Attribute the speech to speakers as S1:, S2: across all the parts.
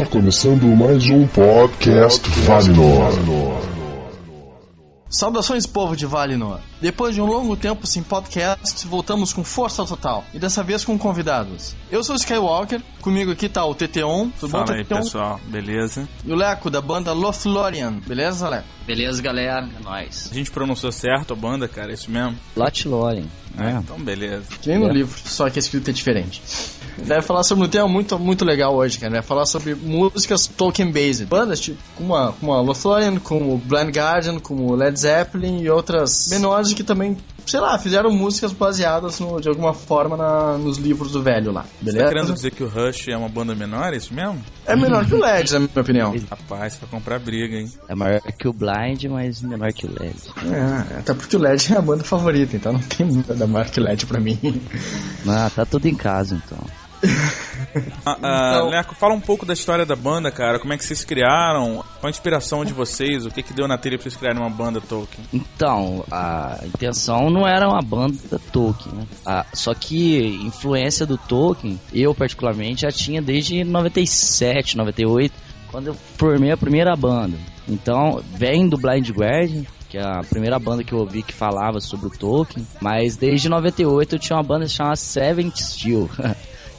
S1: Está começando mais um podcast Valinor.
S2: Saudações, povo de Valinor. Depois de um longo tempo sem podcast, voltamos com força total. E dessa vez com convidados. Eu sou o Skywalker, comigo aqui tá o TT1.
S3: Tudo Fala bom, aí, TT1? pessoal. Beleza?
S2: E o Leco, da banda Lothlorian. Beleza, Leco?
S4: Beleza, galera. É nóis.
S3: A gente pronunciou certo a banda, cara, é isso mesmo?
S4: Lothlorian.
S3: É, então beleza.
S2: Que nem no é. livro, só que a escrita é diferente. Vai falar sobre um tema muito, muito legal hoje, cara. Vai falar sobre músicas Tolkien-based. Bandas tipo, como a, como a Lotharian, como Blind Guardian, como Led Zeppelin e outras menores que também sei lá, fizeram músicas baseadas no, de alguma forma na, nos livros do velho lá, beleza?
S3: Você tá querendo dizer que o Rush é uma banda menor, é isso mesmo?
S2: É menor que o LED, na minha opinião.
S3: Rapaz, vai comprar briga, hein?
S4: É maior que o Blind, mas menor que o LED.
S2: É, até porque o LED é a banda favorita, então não tem muita da maior que o LED pra mim.
S4: Ah, tá tudo em casa, então
S3: ah, ah, Leco, fala um pouco da história da banda, cara. Como é que vocês criaram? Qual a inspiração de vocês? O que que deu na telha pra vocês criarem uma banda Tolkien?
S4: Então, a intenção não era uma banda Tolkien, né? Ah, só que influência do Tolkien, eu particularmente já tinha desde 97, 98, quando eu formei a primeira banda. Então, vem do Blind Guardian, que é a primeira banda que eu ouvi que falava sobre o Tolkien. Mas desde 98 eu tinha uma banda chamada Seventh Steel.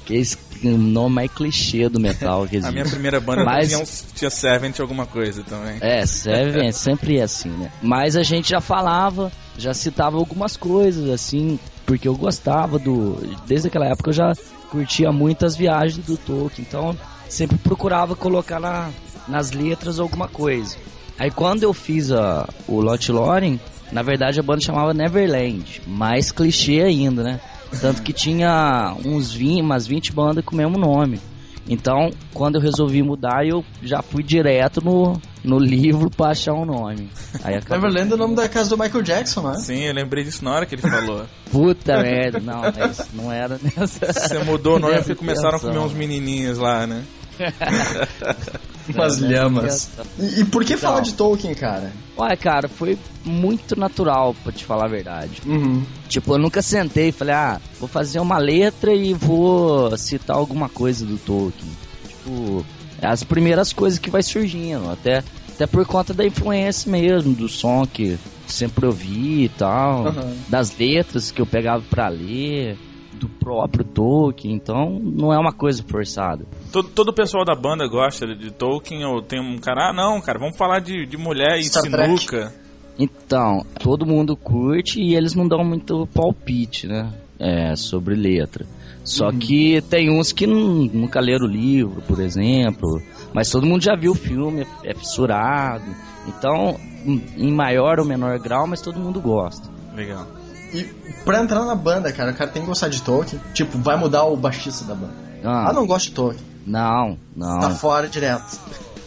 S4: que esse nome mais clichê do metal.
S3: A minha primeira banda Mas... tinha, tinha Servant alguma coisa também.
S4: É, Servant sempre é assim, né? Mas a gente já falava, já citava algumas coisas, assim, porque eu gostava do... Desde aquela época eu já curtia muitas viagens do Tolkien, então sempre procurava colocar na, nas letras alguma coisa. Aí quando eu fiz a, o Lot Loren, na verdade a banda chamava Neverland, mais clichê ainda, né? Tanto que tinha uns 20, umas 20 bandas com o mesmo nome. Então, quando eu resolvi mudar, eu já fui direto no, no livro pra achar um nome.
S2: Aí acabou... Neverland é o nome da casa do Michael Jackson, né?
S3: Sim, eu lembrei disso na hora que ele falou.
S4: Puta merda, não, mas não era nessa.
S3: Você mudou o nome porque começaram a comer uns menininhos lá, né?
S2: Umas lhamas. E, e, por que falar de Tolkien, cara?
S4: Ué, cara, foi muito natural, pra te falar a verdade.
S2: Uhum.
S4: Tipo, eu nunca sentei e falei, ah, vou fazer uma letra e vou citar alguma coisa do Tolkien. Tipo, é as primeiras coisas que vai surgindo, até, até por conta da influência mesmo, do som que sempre ouvi e tal, uhum. das letras que eu pegava pra ler do próprio Tolkien, então não é uma coisa forçada.
S3: Todo, todo o pessoal da banda gosta de Tolkien, ou tem um cara, ah não, cara, vamos falar de, de mulher e Star sinuca. Trek.
S4: Então, todo mundo curte e eles não dão muito palpite, né? É, sobre letra. Só uhum. que tem uns que nunca leram o livro, por exemplo. Mas todo mundo já viu o filme, é, é fissurado. Então, em maior ou menor grau, mas todo mundo gosta.
S3: Legal.
S2: E pra entrar na banda, cara, o cara tem que gostar de Tolkien. Tipo, vai mudar o baixista da banda. Ah, ah não gosta de Tolkien.
S4: Não, não.
S2: Tá fora direto.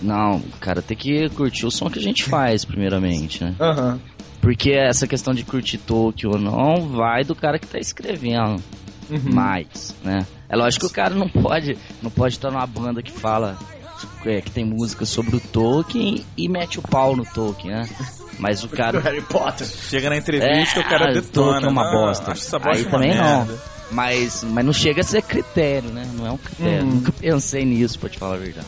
S4: Não, cara, tem que curtir o som que a gente faz, primeiramente, né?
S2: Aham. Uhum.
S4: Porque essa questão de curtir Tolkien ou não vai do cara que tá escrevendo uhum. mais, né? É lógico que o cara não pode, não pode estar numa banda que fala é, que tem música sobre o Tolkien e mete o pau no Tolkien, né? Mas o cara.
S2: Harry Potter.
S3: Chega na entrevista, é, o cara detona.
S4: é uma bosta. Acho Aí também não. Mas, mas não chega a ser critério, né? Não é um critério. Hum. Nunca pensei nisso, pra te falar a verdade.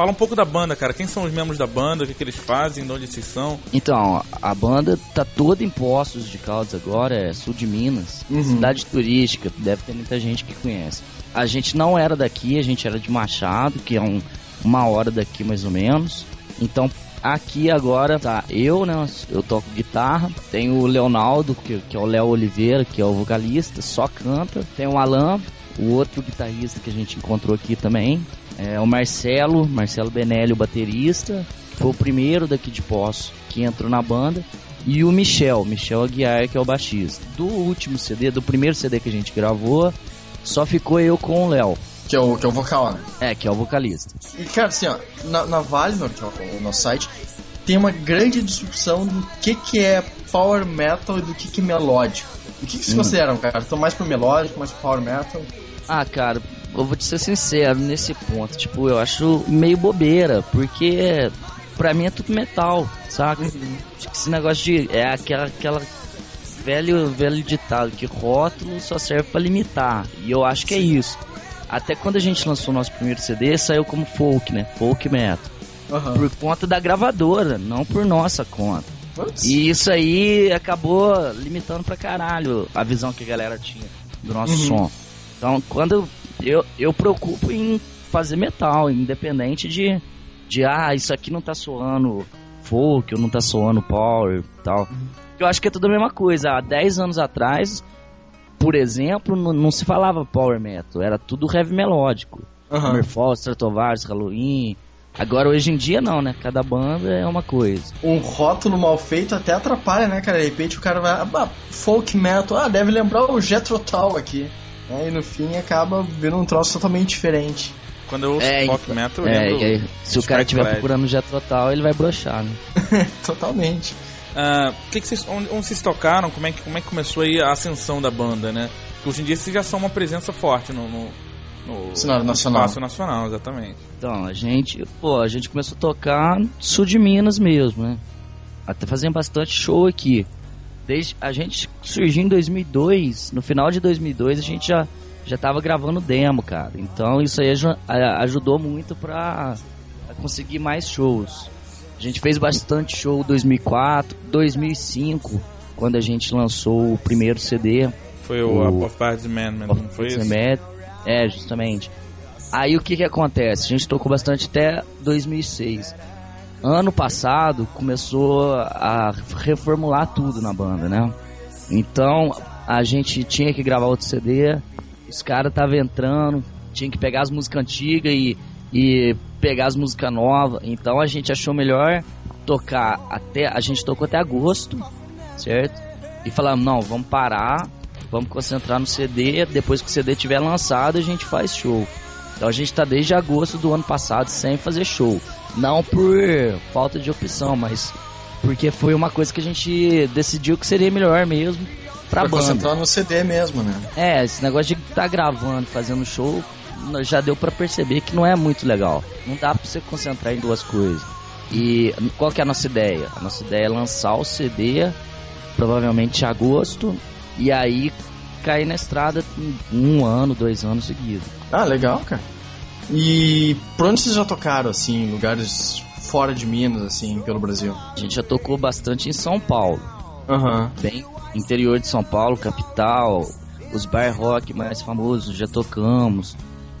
S3: Fala um pouco da banda, cara. Quem são os membros da banda? O que, que eles fazem? De onde vocês são?
S4: Então, a banda tá toda em Poços de Caldas agora, é sul de Minas. Uhum. Cidade turística, deve ter muita gente que conhece. A gente não era daqui, a gente era de Machado, que é um, uma hora daqui mais ou menos. Então, Aqui agora tá eu, né? Eu toco guitarra. Tem o Leonardo, que, que é o Léo Oliveira, que é o vocalista, só canta. Tem o Alan, o outro guitarrista que a gente encontrou aqui também. É o Marcelo, Marcelo Benelli, o baterista. Foi o primeiro daqui de Poço que entrou na banda. E o Michel, Michel Aguiar, que é o baixista. Do último CD, do primeiro CD que a gente gravou, só ficou eu com o Léo.
S2: Que é o, que é o vocal, né?
S4: É, que é o vocalista.
S2: E, cara, assim, ó, na, na Valinor, que é o nosso site, tem uma grande discussão do que, que é power metal e do que, que é melódico. O que, que vocês hum. consideram, cara? Estão mais pro melódico, mais pro power metal?
S4: Ah, cara, eu vou te ser sincero nesse ponto. Tipo, eu acho meio bobeira, porque pra mim é tudo metal, saca? Uhum. Esse negócio de. É aquela, aquela velho, velho ditado que rótulo só serve para limitar. E eu acho que é Sim. é isso. Até quando a gente lançou o nosso primeiro CD, saiu como folk, né? Folk metal. Uhum. Por conta da gravadora, não por nossa conta. E isso aí acabou limitando pra caralho a visão que a galera tinha do nosso uhum. som. Então, quando eu, eu preocupo em fazer metal, independente de, de ah, isso aqui não tá soando folk, ou não tá soando power e tal. Uhum. Eu acho que é tudo a mesma coisa. Há 10 anos atrás, por exemplo, não, não se falava power metal, era tudo heavy melódico. Uhum. Hammerfall, Stratovarius, Halloween. Agora, hoje em dia, não, né? Cada banda é uma coisa.
S2: Um rótulo mal feito até atrapalha, né, cara? De repente o cara vai. Ah, folk metal. Ah, deve lembrar o Jethro Tull aqui. É, e no fim acaba vendo um troço totalmente diferente.
S3: Quando eu ouço é, folk metal, eu
S4: é, é, Se o cara estiver procurando Jethro Tull, ele vai brochar, né?
S2: Totalmente.
S3: Uh, que que vocês, onde, onde, vocês tocaram? Como é, que, como é que começou aí a ascensão da banda, né? Porque hoje em dia vocês já são uma presença forte no, no,
S2: no cenário nacional.
S3: espaço nacional, exatamente.
S4: Então, a gente, pô, a gente começou a tocar no sul de Minas mesmo, né? Até fazendo bastante show aqui. Desde a gente surgiu em 2002, no final de 2002 a gente já já tava gravando demo, cara. Então isso aí ajudou muito pra conseguir mais shows. A gente fez bastante show 2004, 2005, quando a gente lançou o primeiro CD.
S3: Foi o, o Bad Man, não foi isso?
S4: É, justamente. Aí o que que acontece? A gente tocou bastante até 2006. Ano passado começou a reformular tudo na banda, né? Então a gente tinha que gravar outro CD, os caras estavam entrando, tinha que pegar as músicas antigas e e pegar as músicas novas. Então a gente achou melhor tocar até. A gente tocou até agosto, certo? E falamos, não, vamos parar, vamos concentrar no CD. Depois que o CD tiver lançado, a gente faz show. Então a gente tá desde agosto do ano passado sem fazer show. Não por falta de opção, mas porque foi uma coisa que a gente decidiu que seria melhor mesmo pra, pra banda.
S2: concentrar no CD mesmo, né?
S4: É, esse negócio de estar tá gravando, fazendo show, já deu para perceber que não é muito legal. Não dá para você concentrar em duas coisas. E qual que é a nossa ideia? A nossa ideia é lançar o CD, provavelmente em agosto, e aí cair na estrada um ano, dois anos seguidos.
S2: Ah, legal, cara. E por onde vocês já tocaram, assim, lugares fora de Minas, assim, pelo Brasil?
S4: A gente já tocou bastante em São Paulo.
S2: Aham. Uhum.
S4: Bem interior de São Paulo, capital, os bar rock mais famosos já tocamos.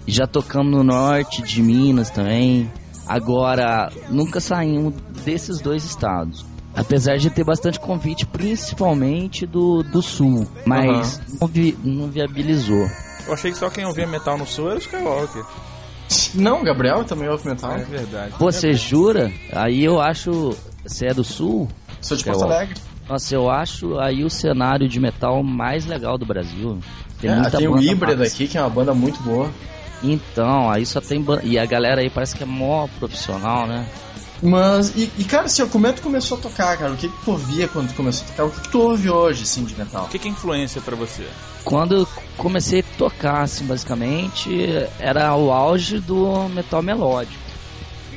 S4: Já tocamos no norte de Minas também. Agora, nunca saímos desses dois estados. Apesar de ter bastante convite, principalmente do, do sul. Mas uhum. não, vi, não viabilizou.
S3: Eu achei que só quem ouvia metal no sul era o Skywalker.
S2: Não, Gabriel também ouve metal.
S3: É verdade.
S4: Você jura? Aí eu acho. Você é do sul?
S2: Sou de Porto Alegre.
S4: Nossa, eu acho aí o cenário de metal mais legal do Brasil.
S2: Tem, é, muita tem o Híbrida aqui, que é uma banda muito boa.
S4: Então, aí só tem. E a galera aí parece que é mó profissional, né?
S2: Mas, e, e cara, assim, como é que tu começou a tocar, cara? O que, que tu ouvia quando tu começou a tocar? O que, que tu ouve hoje, assim, de metal?
S3: O que, que é influência para você?
S4: Quando eu comecei a tocar, assim, basicamente, era o auge do metal melódico.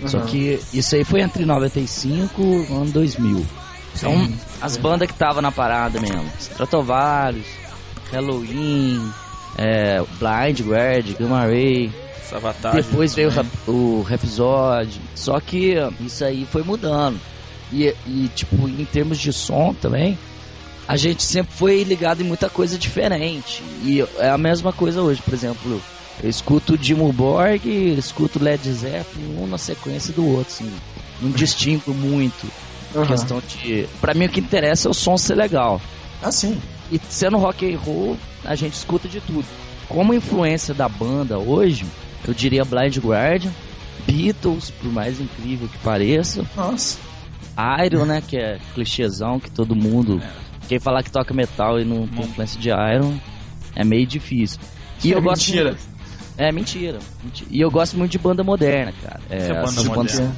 S4: Uhum. Só que isso aí foi entre 95 e ano 2000. Então, Sim. as bandas que estavam na parada mesmo. Stratovarius, Halloween, é, Blind Guard, Gamma Ray. Depois veio o, o Rhapsody. Só que isso aí foi mudando. E, e, tipo, em termos de som também, a gente sempre foi ligado em muita coisa diferente. E é a mesma coisa hoje, por exemplo. Eu escuto Dimmu Borg, escuto Led Zeppelin, um na sequência do outro, assim. Não distingo muito. Uhum. Questão de. Pra mim o que interessa é o som ser legal.
S2: Ah, sim.
S4: E sendo rock and roll, a gente escuta de tudo. Como influência da banda hoje, eu diria Blind Guardian, Beatles, por mais incrível que pareça.
S2: Nossa.
S4: Iron, né, que é clichêzão que todo mundo. Quem falar que toca metal e não tem influência de Iron é meio difícil.
S2: E é eu gosto mentira. Muito...
S4: É mentira, mentira, E eu gosto muito de banda moderna, cara. É,
S3: é banda moderna.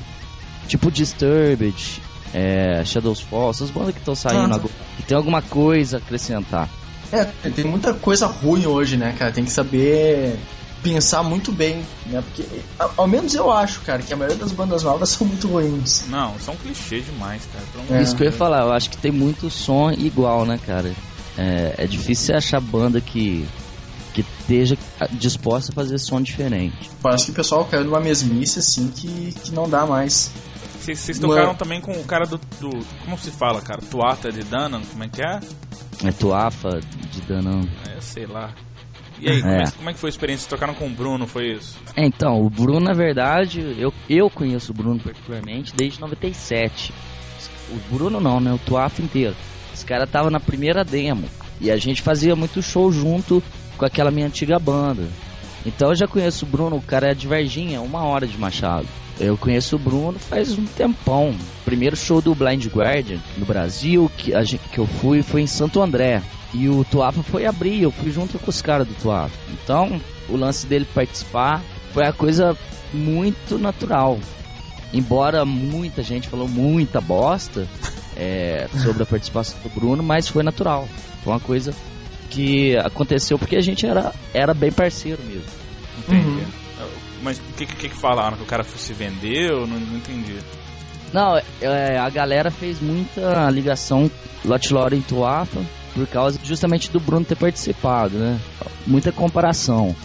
S4: tipo Disturbed, é, Shadows Fall, essas bandas que estão saindo ah, agora, que tem alguma coisa a acrescentar.
S2: É, tem muita coisa ruim hoje, né, cara? Tem que saber pensar muito bem, né? Porque, ao menos eu acho, cara, que a maioria das bandas novas são muito ruins.
S3: Não, são clichê demais,
S4: cara. É. Isso que eu ia falar, eu acho que tem muito som igual, né, cara? É, é difícil achar banda que que esteja disposta a fazer som diferente.
S2: Parece que o pessoal caiu numa mesmice assim que, que não dá mais.
S3: Vocês tocaram também com o cara do, do, Como se fala, cara? Tuata de Danan, como é que é?
S4: É Tuafa de Danan.
S3: É, sei lá. E aí, é. Como, é, como, é, que foi a experiência? Vocês tocaram com o Bruno, foi isso?
S4: É, então, o Bruno, na verdade, eu, eu conheço o Bruno particularmente desde 97. O Bruno não, né? O Tuafa inteiro. Esse cara tava na primeira demo. E a gente fazia muito show junto com aquela minha antiga banda. Então eu já conheço o Bruno, o cara é de Varginha, uma hora de Machado. Eu conheço o Bruno faz um tempão. O primeiro show do Blind Guardian no Brasil que, a gente, que eu fui foi em Santo André. E o Tuapa foi abrir, eu fui junto com os caras do Tuapa. Então, o lance dele participar foi a coisa muito natural. Embora muita gente falou muita bosta é, sobre a participação do Bruno, mas foi natural. Foi uma coisa que aconteceu porque a gente era, era bem parceiro mesmo.
S3: Entendi. Uhum. Mas o que, que, que falaram? Que o cara se vendeu? Não, não entendi.
S4: Não, é, a galera fez muita ligação Lot Lore em Tuafa por causa justamente do Bruno ter participado, né? Muita comparação.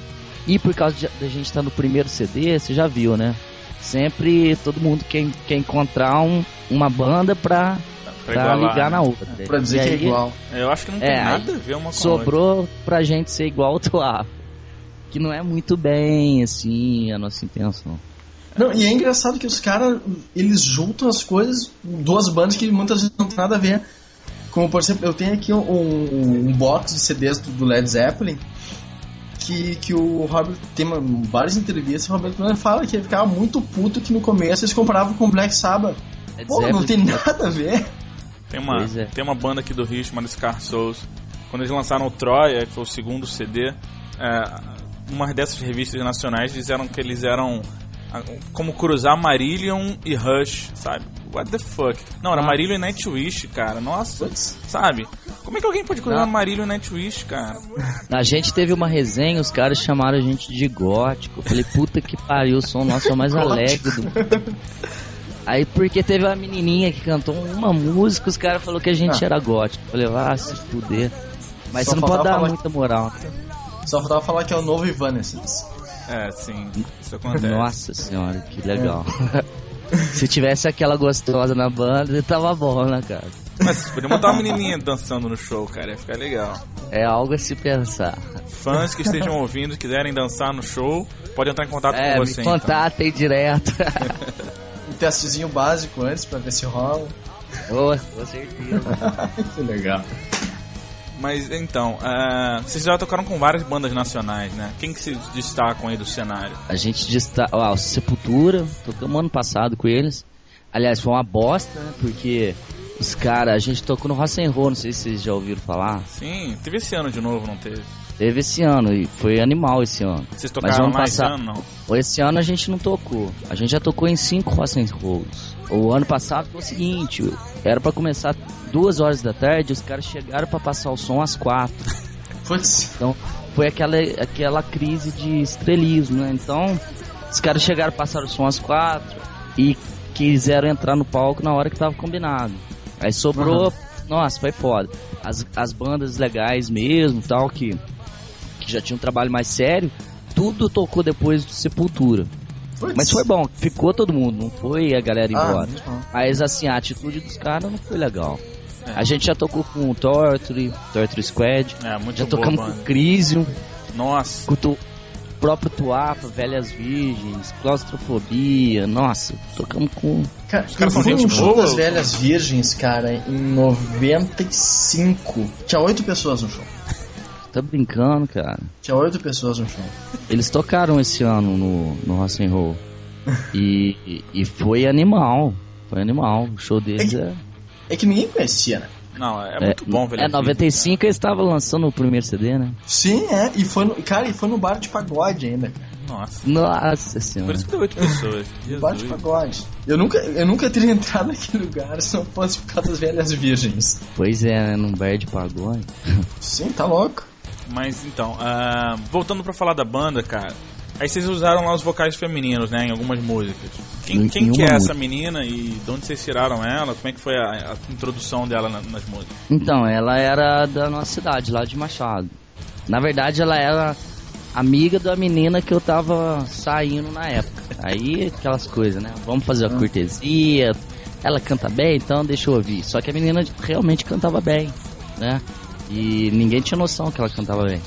S4: E por causa da gente estar tá no primeiro CD, você já viu, né? Sempre todo mundo quer, quer encontrar um, uma banda pra pra, pra ligar né? na outra.
S2: Pra dizer e que é aí, é igual.
S3: Eu acho que não tem é, nada a ver uma com
S4: Sobrou outra. pra gente ser igual ao Tuá. Que não é muito bem, assim, a nossa intenção.
S2: Não, e é engraçado que os caras, eles juntam as coisas, duas bandas que muitas vezes não tem nada a ver. Como, por exemplo, eu tenho aqui um, um box de CDs do Led Zeppelin, que, que o Robert tem uma, várias entrevistas, o Robert Plant fala que ele ficava muito puto que no começo eles comparavam com Black Sabbath. Pô, não tem nada a ver.
S3: Tem uma, é. tem uma banda aqui do Rio chamada Scar Souls. Quando eles lançaram o Troia, que foi o segundo CD, é, uma dessas revistas nacionais disseram que eles eram como cruzar Marillion e Rush, sabe? What the fuck? Não, era ah. Marillion e Nightwish, cara. Nossa, sabe? Como é que alguém pode cruzar. Marillion e Nightwish, cara?
S4: A gente teve uma resenha, os caras chamaram a gente de gótico. Eu falei, puta que pariu, o som nosso é o mais alegre do Aí porque teve uma menininha que cantou uma música, os caras falaram que a gente ah. era gótico. Eu falei, ah, se fuder. Mas Só você não pode dar muita moral.
S2: Só faltava falar que é o novo Evanescence.
S3: É, sim, isso acontece.
S4: Nossa senhora, que legal. É. se tivesse aquela gostosa na banda, tava bom, né, cara?
S3: Mas podia botar uma menininha dançando no show, cara, ia ficar legal.
S4: É algo a se pensar.
S3: Fãs que estejam ouvindo, quiserem dançar no show, podem entrar em contato é, com você.
S4: Me contatem
S3: então.
S4: direto.
S2: um testezinho básico antes pra ver se rola.
S4: Boa, com certeza.
S2: que legal.
S3: Mas então, uh, vocês já tocaram com várias bandas nacionais, né? Quem que se destacam aí do cenário?
S4: A gente destaca. Ó, Sepultura, tocamos ano passado com eles. Aliás, foi uma bosta, né? Porque os caras, a gente tocou no Roll, não sei se vocês já ouviram falar.
S3: Sim, teve esse ano de novo, não teve?
S4: Teve esse ano e foi animal esse ano.
S3: Vocês tocaram Mas ano lá ano,
S4: não? Esse ano a gente não tocou. A gente já tocou em cinco Rolls. O ano passado foi o seguinte, era para começar duas horas da tarde, os caras chegaram para passar o som às quatro.
S2: Putz.
S4: Então foi aquela, aquela crise de estrelismo, né? Então os caras chegaram, passaram o som às quatro e quiseram entrar no palco na hora que tava combinado. Aí sobrou, uhum. nossa, foi foda. As, as bandas legais mesmo, tal, que que já tinha um trabalho mais sério, tudo tocou depois do Sepultura. Mas foi bom, ficou todo mundo, não foi a galera ah, embora. Ah, Mas assim, a atitude dos caras não foi legal. É. A gente já tocou com o Torture, Torture Squad,
S3: é,
S4: já tocamos com o Crisium.
S3: Nossa.
S4: Com o próprio Tuapa, Velhas Virgens, Claustrofobia, nossa, tocamos com.
S2: Cara, Os caras são gente boa. das Velhas Virgens, cara, em 95. Tinha oito pessoas no show.
S4: Tá brincando, cara.
S2: Tinha oito pessoas no show.
S4: Eles tocaram esse ano no, no Rock and Roll. e, e foi animal. Foi animal. O show deles é.
S2: É, é que ninguém conhecia, né?
S3: Não, é, é muito bom, velho.
S4: É, 95 eles estavam lançando o primeiro CD, né?
S2: Sim, é. E foi no, cara, e foi no bar de pagode ainda.
S3: Nossa.
S4: Nossa senhora.
S3: Por isso que deu oito pessoas.
S2: bar de pagode. Eu nunca, eu nunca teria entrado naquele lugar se não fosse por causa das velhas virgens.
S4: Pois é, né? Num bar de pagode.
S2: Sim, tá louco.
S3: Mas então, uh, voltando para falar da banda, cara. Aí vocês usaram lá os vocais femininos, né, em algumas músicas. Quem, quem que é essa menina e de onde vocês tiraram ela? Como é que foi a, a introdução dela na, nas músicas?
S4: Então, ela era da nossa cidade, lá de Machado. Na verdade, ela era amiga da menina que eu tava saindo na época. Aí, aquelas coisas, né? Vamos fazer a cortesia. Ela canta bem, então deixa eu ouvir. Só que a menina realmente cantava bem, né? E ninguém tinha noção que ela cantava bem.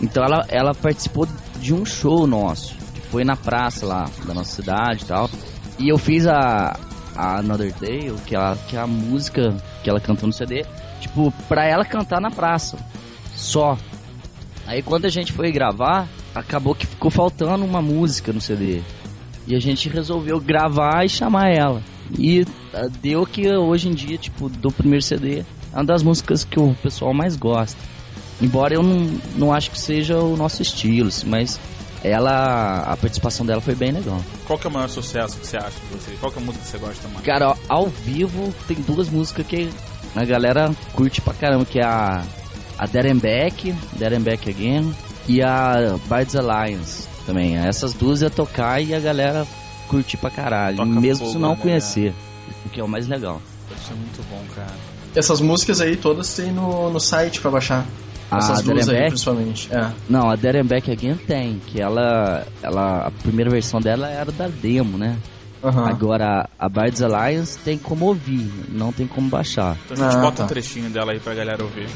S4: Então ela, ela participou de um show nosso, que foi na praça lá da nossa cidade e tal. E eu fiz a, a Another Day, que é a, que é a música que ela cantou no CD, tipo, pra ela cantar na praça. Só. Aí quando a gente foi gravar, acabou que ficou faltando uma música no CD. E a gente resolveu gravar e chamar ela. E uh, deu que hoje em dia, tipo, do primeiro CD, é uma das músicas que o pessoal mais gosta. Embora eu não, não acho que seja o nosso estilo, assim, mas ela a participação dela foi bem legal.
S5: Qual que é o maior sucesso que você acha de você? Qual que é a música que você gosta mais?
S4: Cara, ao vivo tem duas músicas que a galera curte pra caramba, que é a, a Dead and Back Again, e a Birds Alliance também. Essas duas ia tocar e a galera curte pra caralho,
S5: Toca
S4: mesmo
S5: fogo,
S4: se não
S5: né,
S4: conhecer, o que é o mais legal.
S5: Isso é muito bom, cara.
S2: Essas músicas aí todas tem no, no site pra baixar.
S4: A
S2: Essas duas aí, principalmente. É.
S4: Não, a and Back Again tem, que ela, ela, a primeira versão dela era da demo, né?
S2: Aham.
S4: Agora, a Birds Alliance tem como ouvir, não tem como baixar.
S5: Então a gente
S2: Ah,
S5: bota
S2: tá.
S5: um trechinho dela aí pra galera ouvir.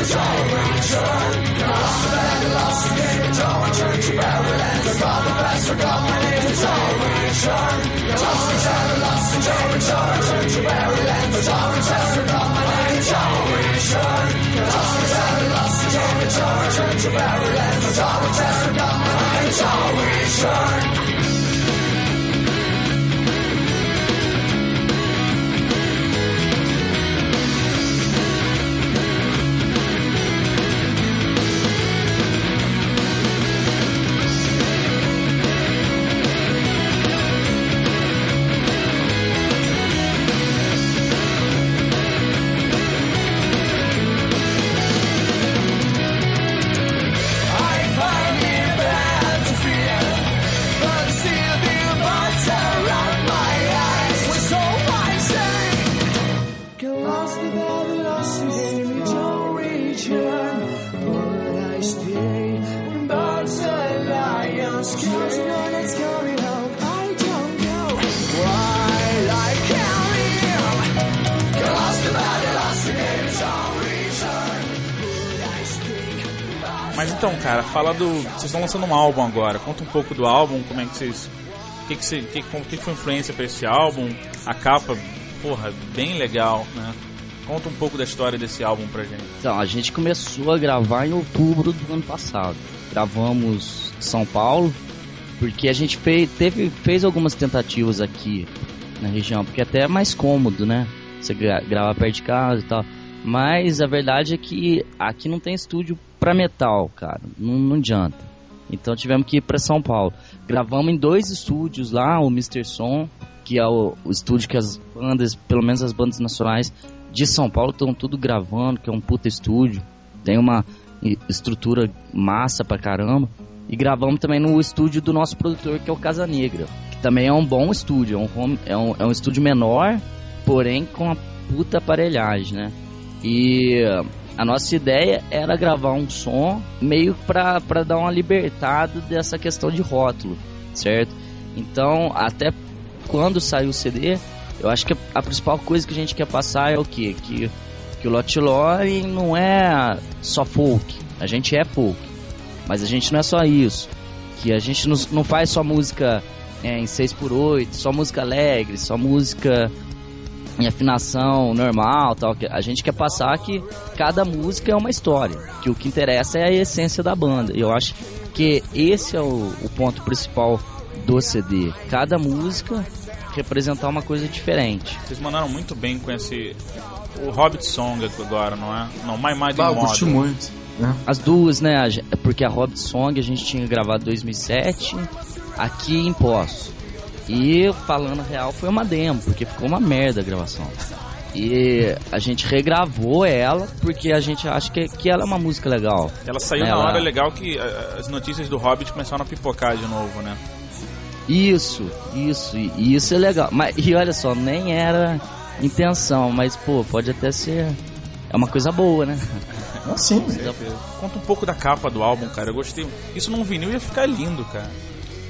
S6: is all return. Lost and lost again, it's all return to Maryland. The father blessed for God, my name is all return. Lost and lost again, it's all return to Maryland. The father blessed for my name The father blessed return.
S3: Então, cara, fala do. Vocês estão lançando um álbum agora. Conta um pouco do álbum, como é que vocês. O que, que, que, que foi a influência pra esse álbum? A capa, porra, bem legal, né? Conta um pouco da história desse álbum pra gente.
S4: Então, a gente começou a gravar em outubro do ano passado. Gravamos em São Paulo, porque a gente fez, teve, fez algumas tentativas aqui na região, porque até é mais cômodo, né? Você gra gravar perto de casa e tal. Mas a verdade é que aqui não tem estúdio pra metal, cara. Não, não adianta. Então tivemos que ir pra São Paulo. Gravamos em dois estúdios lá, o Mr. Som, que é o, o estúdio que as bandas, pelo menos as bandas nacionais de São Paulo, estão tudo gravando, que é um puta estúdio. Tem uma estrutura massa pra caramba. E gravamos também no estúdio do nosso produtor, que é o Casa Negra. Que também é um bom estúdio, é um, home, é um, é um estúdio menor, porém com uma puta aparelhagem, né? E a nossa ideia era gravar um som meio pra dar uma libertada dessa questão de rótulo, certo? Então, até quando saiu o CD, eu acho que a principal coisa que a gente quer passar é o quê? Que, que o Lot Lore não é só folk, a gente é folk. Mas a gente não é só isso. Que a gente não, não faz só música é, em 6x8, só música alegre, só música em afinação normal, tal. A gente quer passar que cada música é uma história, que o que interessa é a essência da banda. E eu acho que esse é o, o ponto principal do CD. Cada música representar uma coisa diferente.
S3: Vocês mandaram muito bem com esse o Hobbit Song agora, não é? Não, My Mighty
S2: Ah, eu curti muito. né?
S4: As duas, né? Porque a Hobbit Song a gente tinha gravado em 2007 aqui em Poço. E falando a real, foi uma demo, porque ficou uma merda a gravação. E a gente regravou ela porque a gente acha que, que ela é uma música legal.
S3: Ela saiu na
S4: Ela-
S3: hora legal que ah, as notícias do Hobbit começaram a pipocar de novo, né?
S4: Isso, isso, e e isso é legal. Mas, e olha só, nem era intenção, mas pô, pode até ser. É uma coisa boa, né?
S2: Ah, sim.
S3: Conta um pouco da capa do álbum, cara. Eu gostei. Isso num vinil ia ficar lindo, cara.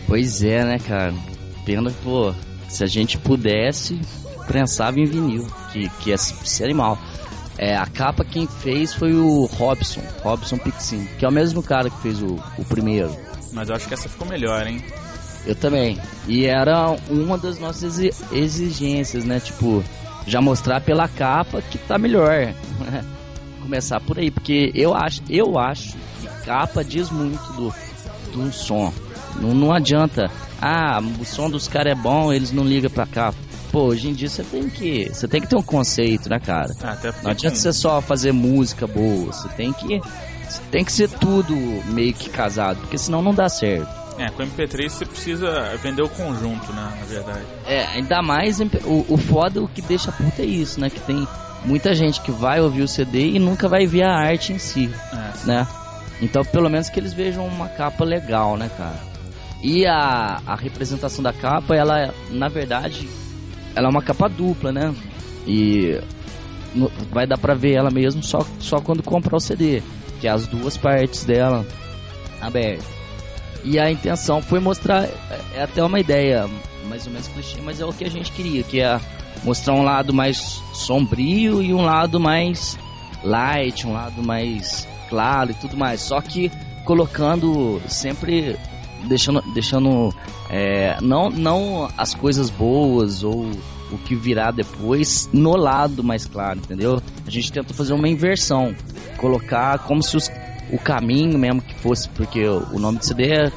S4: Pois é, né, cara? Pena, pô, se a gente pudesse, prensava em vinil, que, que é ser animal. É, a capa quem fez foi o Robson, Robson Pixin, que é o mesmo cara que fez o, o primeiro.
S3: Mas eu acho que essa ficou melhor, hein?
S4: Eu também. E era uma das nossas exi- exigências, né? Tipo, já mostrar pela capa que tá melhor. Começar por aí, porque eu acho, eu acho que capa diz muito do, do som. Não, não adianta. Ah, o som dos caras é bom, eles não ligam pra capa. Pô, hoje em dia você tem que, você tem que ter um conceito, né, cara?
S3: Ah, até
S4: Não adianta você só fazer música boa, você tem que você tem que ser tudo meio que casado, porque senão não dá certo.
S3: É, com MP3 você precisa vender o conjunto, né? Na verdade.
S4: É, ainda mais o, o foda, o que deixa puta é isso, né? Que tem muita gente que vai ouvir o CD e nunca vai ver a arte em si,
S3: É.
S4: né? Então, pelo menos que eles vejam uma capa legal, né, cara? E a, a representação da capa, ela, na verdade, ela é uma capa dupla, né? E no- vai dar pra ver ela mesmo só, só quando comprar o CD, que é as duas partes dela abertas. E a intenção foi mostrar, é- é até uma ideia mais ou menos clichê, mas é o que a gente queria, que é mostrar um lado mais sombrio e um lado mais light, um lado mais claro e tudo mais. Só que colocando sempre deixando deixando é, não não as coisas boas ou o que virá depois no lado mais claro, entendeu? A gente tentou fazer uma inversão, colocar como se os, o caminho mesmo que fosse, porque o, nome do CD é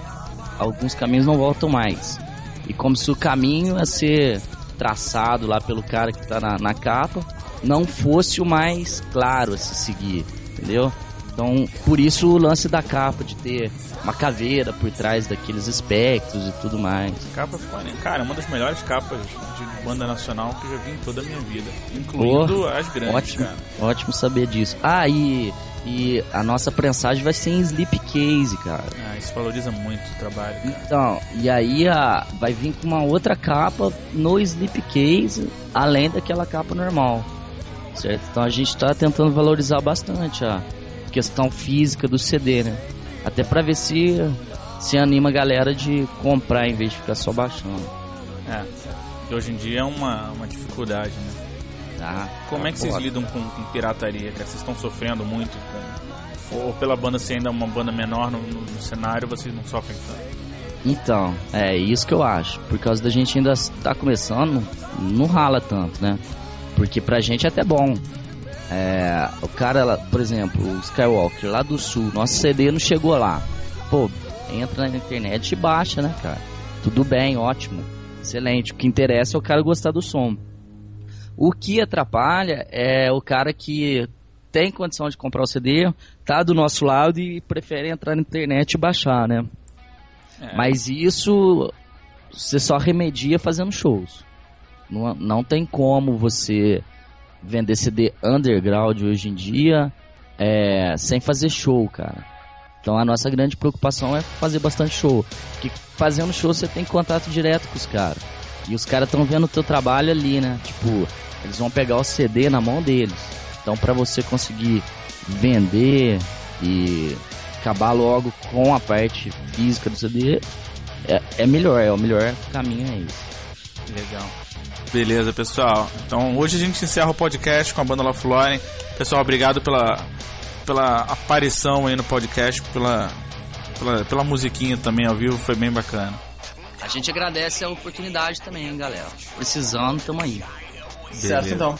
S4: alguns caminhos não voltam mais. E como se o caminho a ser traçado lá pelo cara que tá na, na capa não fosse o mais claro a se seguir, entendeu? Então, por isso o lance da capa, de ter uma caveira por trás daqueles espectros e tudo mais.
S3: Capa ficou, né? cara, uma das melhores capas de banda nacional que eu já vi em toda a minha vida. Incluindo as grandes,
S4: ótimo,
S3: cara.
S4: ótimo saber disso. Ah, e, e a nossa prensagem vai ser em slipcase, cara.
S3: Ah, isso valoriza muito o trabalho, cara.
S4: Então, e aí a, vai vir com uma outra capa no slipcase, além daquela capa normal. Certo? Então a gente tá tentando valorizar bastante a questão física do CD, né? Até pra ver se se anima a galera de comprar em vez de ficar só baixando.
S3: É. Que hoje em dia é uma, uma dificuldade, né?
S4: Tá?
S3: Como é que vocês
S4: foda.
S3: lidam com, com pirataria, cara? Vocês estão sofrendo muito com, Ou pela banda ser ainda uma banda menor no, no, no cenário, vocês não sofrem tanto?
S4: Então, é isso que eu acho. Por causa da gente ainda tá começando, não rala tanto, né? Porque pra gente é até bom. É, o cara, por exemplo, o Skywalker lá do sul, nosso CD não chegou lá. Pô, entra na internet e baixa, né, cara? Tudo bem, ótimo, excelente. O que interessa é o cara gostar do som. O que atrapalha é o cara que tem condição de comprar o CD, tá do nosso lado e prefere entrar na internet e baixar, né? É. Mas isso você só remedia fazendo shows. Não, não tem como você vender CD underground hoje em dia é, sem fazer show, cara. Então a nossa grande preocupação é fazer bastante show. Porque fazendo show você tem contato direto com os caras. E os caras estão vendo o teu trabalho ali, né? Tipo, eles vão pegar o CD na mão deles. Então para você conseguir vender e acabar logo com a parte física do CD, é, é melhor, é o melhor caminho é isso.
S3: Legal. Beleza, pessoal. Então hoje a gente encerra o podcast com a banda La Flore. Pessoal, obrigado pela, pela aparição aí no podcast, pela, pela, pela musiquinha também ao vivo, foi bem bacana.
S4: A gente agradece a oportunidade também, hein, galera. Precisando, tamo aí.
S5: Beleza. Certo, então.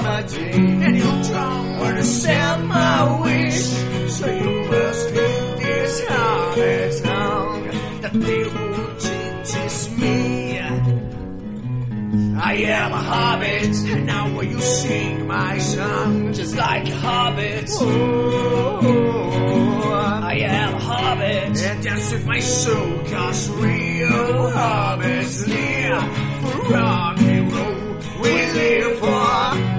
S5: from a dream, and you don't understand my wish. So you must leave this heart song that they won't teach me. I am a hobbit, and now will you sing my song just like a hobbit? Oh, I am a hobbit, and dance with my soul, cause real hobbits live for rock and roll. We live for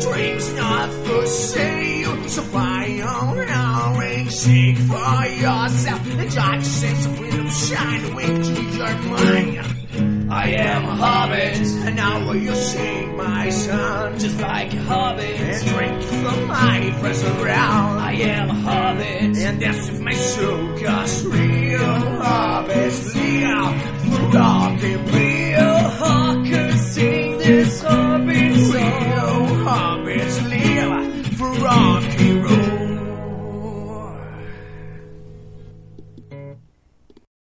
S5: dreams not for sale. So buy your own. and seek for yourself. And your sense of freedom shine awake to your mind. I am a hobbit, and now will you see my son? Just like a hobbit, and drink from my present round. I am a hobbit, and that's if my soul, cause real hobbits live for God